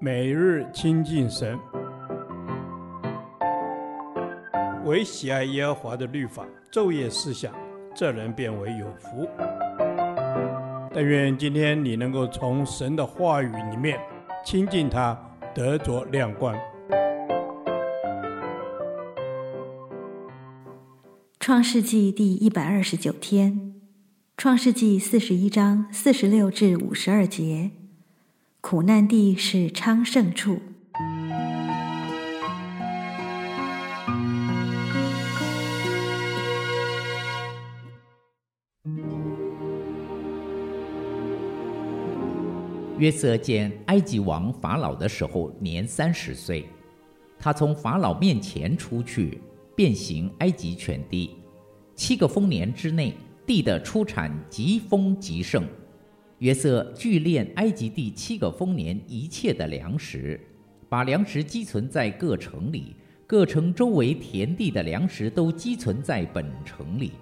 每日亲近神，唯喜爱耶和华的律法，昼夜思想，这人便为有福。但愿今天你能够从神的话语里面亲近他，得着亮光。创世纪第一百二十九天，创世纪四十一章四十六至五十二节。苦难地是昌盛处。约瑟见埃及王法老的时候年三十岁，他从法老面前出去，遍行埃及全地。七个丰年之内，地的出产极丰极盛。约瑟聚敛埃及第七个丰年一切的粮食，把粮食积存在各城里，各城周围田地的粮食都积存在本城里。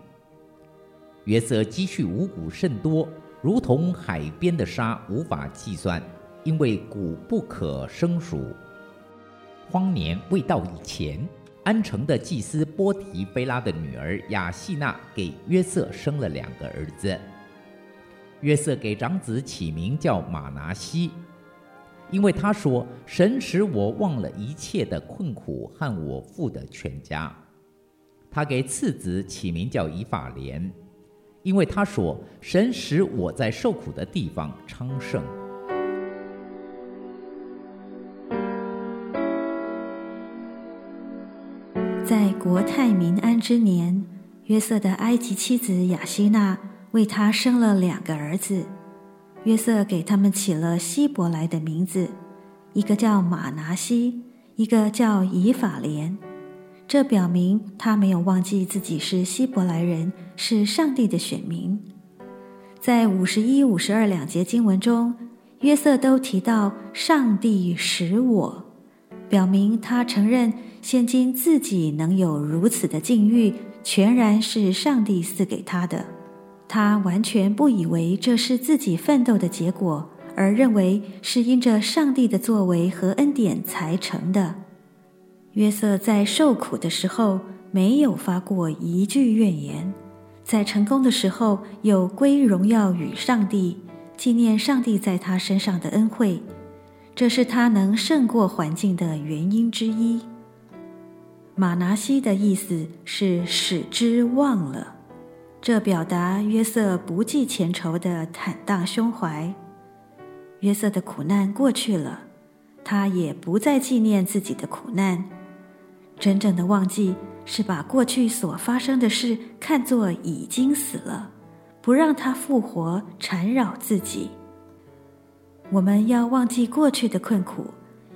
约瑟积蓄五谷甚多，如同海边的沙，无法计算，因为谷不可胜数。荒年未到以前，安城的祭司波提菲拉的女儿雅细娜给约瑟生了两个儿子。约瑟给长子起名叫玛拿西，因为他说：“神使我忘了一切的困苦和我父的全家。”他给次子起名叫以法莲，因为他说：“神使我在受苦的地方昌盛。”在国泰民安之年，约瑟的埃及妻子雅西娜。为他生了两个儿子，约瑟给他们起了希伯来的名字，一个叫玛拿西，一个叫以法莲。这表明他没有忘记自己是希伯来人，是上帝的选民。在五十一、五十二两节经文中，约瑟都提到上帝使我，表明他承认现今自己能有如此的境遇，全然是上帝赐给他的。他完全不以为这是自己奋斗的结果，而认为是因着上帝的作为和恩典才成的。约瑟在受苦的时候没有发过一句怨言，在成功的时候又归荣耀与上帝，纪念上帝在他身上的恩惠，这是他能胜过环境的原因之一。马拿西的意思是使之忘了。这表达约瑟不计前仇的坦荡胸怀。约瑟的苦难过去了，他也不再纪念自己的苦难。真正的忘记是把过去所发生的事看作已经死了，不让它复活缠绕自己。我们要忘记过去的困苦，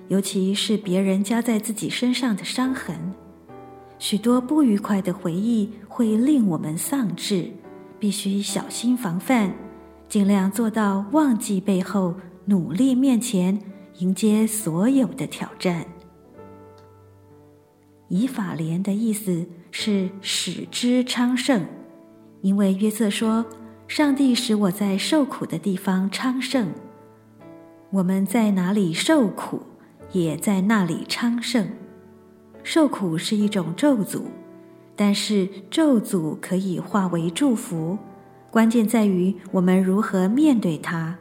尤其是别人加在自己身上的伤痕。许多不愉快的回忆会令我们丧志，必须小心防范，尽量做到忘记背后，努力面前，迎接所有的挑战。以法莲的意思是使之昌盛，因为约瑟说：“上帝使我在受苦的地方昌盛。”我们在哪里受苦，也在那里昌盛。受苦是一种咒诅，但是咒诅可以化为祝福，关键在于我们如何面对它。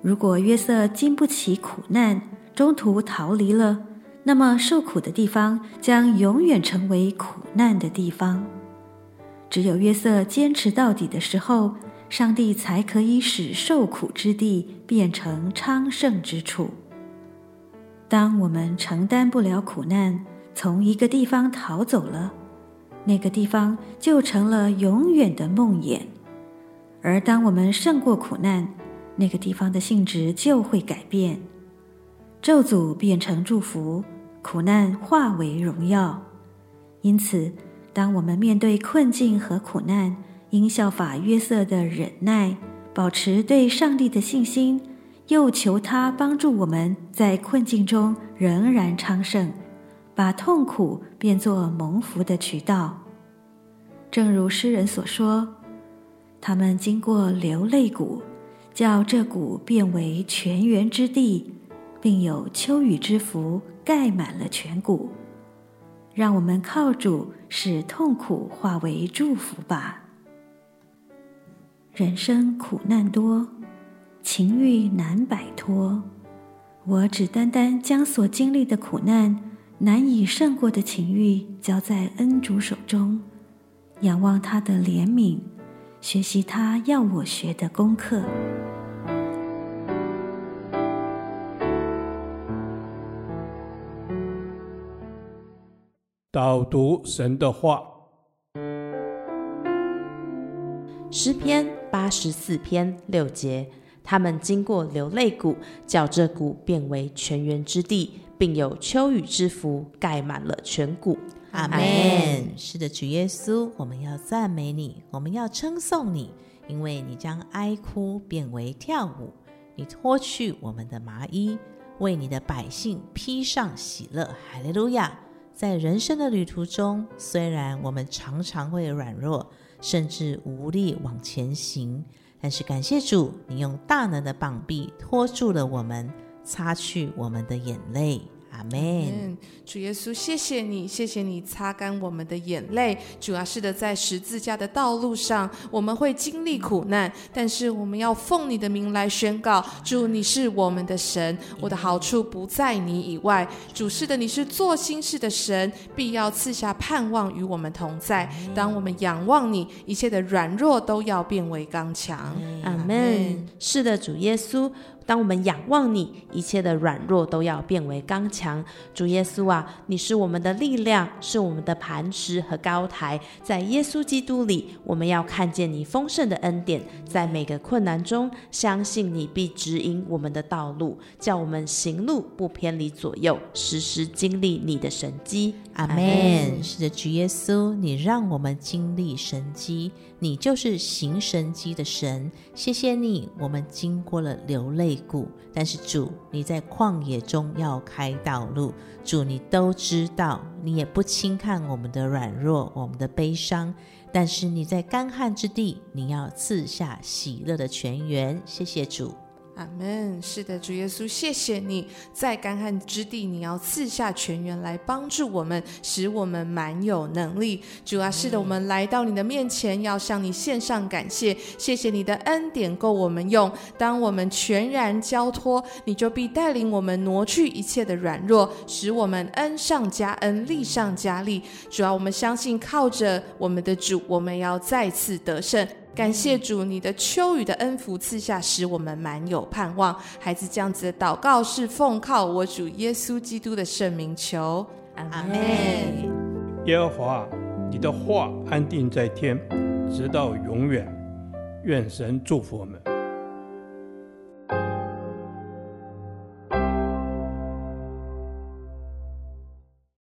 如果约瑟经不起苦难，中途逃离了，那么受苦的地方将永远成为苦难的地方。只有约瑟坚持到底的时候，上帝才可以使受苦之地变成昌盛之处。当我们承担不了苦难，从一个地方逃走了，那个地方就成了永远的梦魇；而当我们胜过苦难，那个地方的性质就会改变，咒诅变成祝福，苦难化为荣耀。因此，当我们面对困境和苦难，应效法约瑟的忍耐，保持对上帝的信心。又求他帮助我们在困境中仍然昌盛，把痛苦变作蒙福的渠道。正如诗人所说：“他们经过流泪谷，叫这谷变为泉源之地，并有秋雨之福盖满了全谷。让我们靠主，使痛苦化为祝福吧。人生苦难多，情欲难摆脱。我只单单将所经历的苦难、难以胜过的情欲交在恩主手中，仰望他的怜悯，学习他要我学的功课。导读神的话，诗篇八十四篇六节，他们经过流泪谷，叫这谷变为泉源之地，并有秋雨之福盖满了全谷。阿门。是的，主耶稣，我们要赞美你，我们要称颂你，因为你将哀哭变为跳舞，你脱去我们的麻衣，为你的百姓披上喜乐。哈利路亚。在人生的旅途中，虽然我们常常会软弱，甚至无力往前行，但是感谢主，你用大能的膀臂托住了我们，擦去我们的眼泪。阿门，主耶稣，谢谢你，谢谢你擦干我们的眼泪。主要是的，在十字架的道路上，我们会经历苦难，但是我们要奉你的名来宣告：主，你是我们的神，我的好处不在你以外。主是的，你是做心事的神，必要赐下盼望与我们同在。当我们仰望你，一切的软弱都要变为刚强。阿门。是的，主耶稣。当我们仰望你，一切的软弱都要变为刚强。主耶稣啊，你是我们的力量，是我们的磐石和高台。在耶稣基督里，我们要看见你丰盛的恩典，在每个困难中，相信你必指引我们的道路，叫我们行路不偏离左右，时时经历你的神迹。阿门。是的，主耶稣，你让我们经历神迹，你就是行神迹的神。谢谢你，我们经过了流泪。但是主，你在旷野中要开道路，主，你都知道，你也不轻看我们的软弱，我们的悲伤，但是你在干旱之地，你要赐下喜乐的泉源。谢谢主。阿门。是的，主耶稣，谢谢你在干旱之地，你要赐下泉源来帮助我们，使我们满有能力。主啊，是的，我们来到你的面前，要向你献上感谢。谢谢你的恩典够我们用。当我们全然交托，你就必带领我们挪去一切的软弱，使我们恩上加恩，力上加力。主啊，我们相信靠着我们的主，我们要再次得胜。感谢主，你的秋雨的恩福赐下，使我们满有盼望。孩子这样子的祷告是奉靠我主耶稣基督的圣名求，阿门。耶和华，你的话安定在天，直到永远。愿神祝福我们。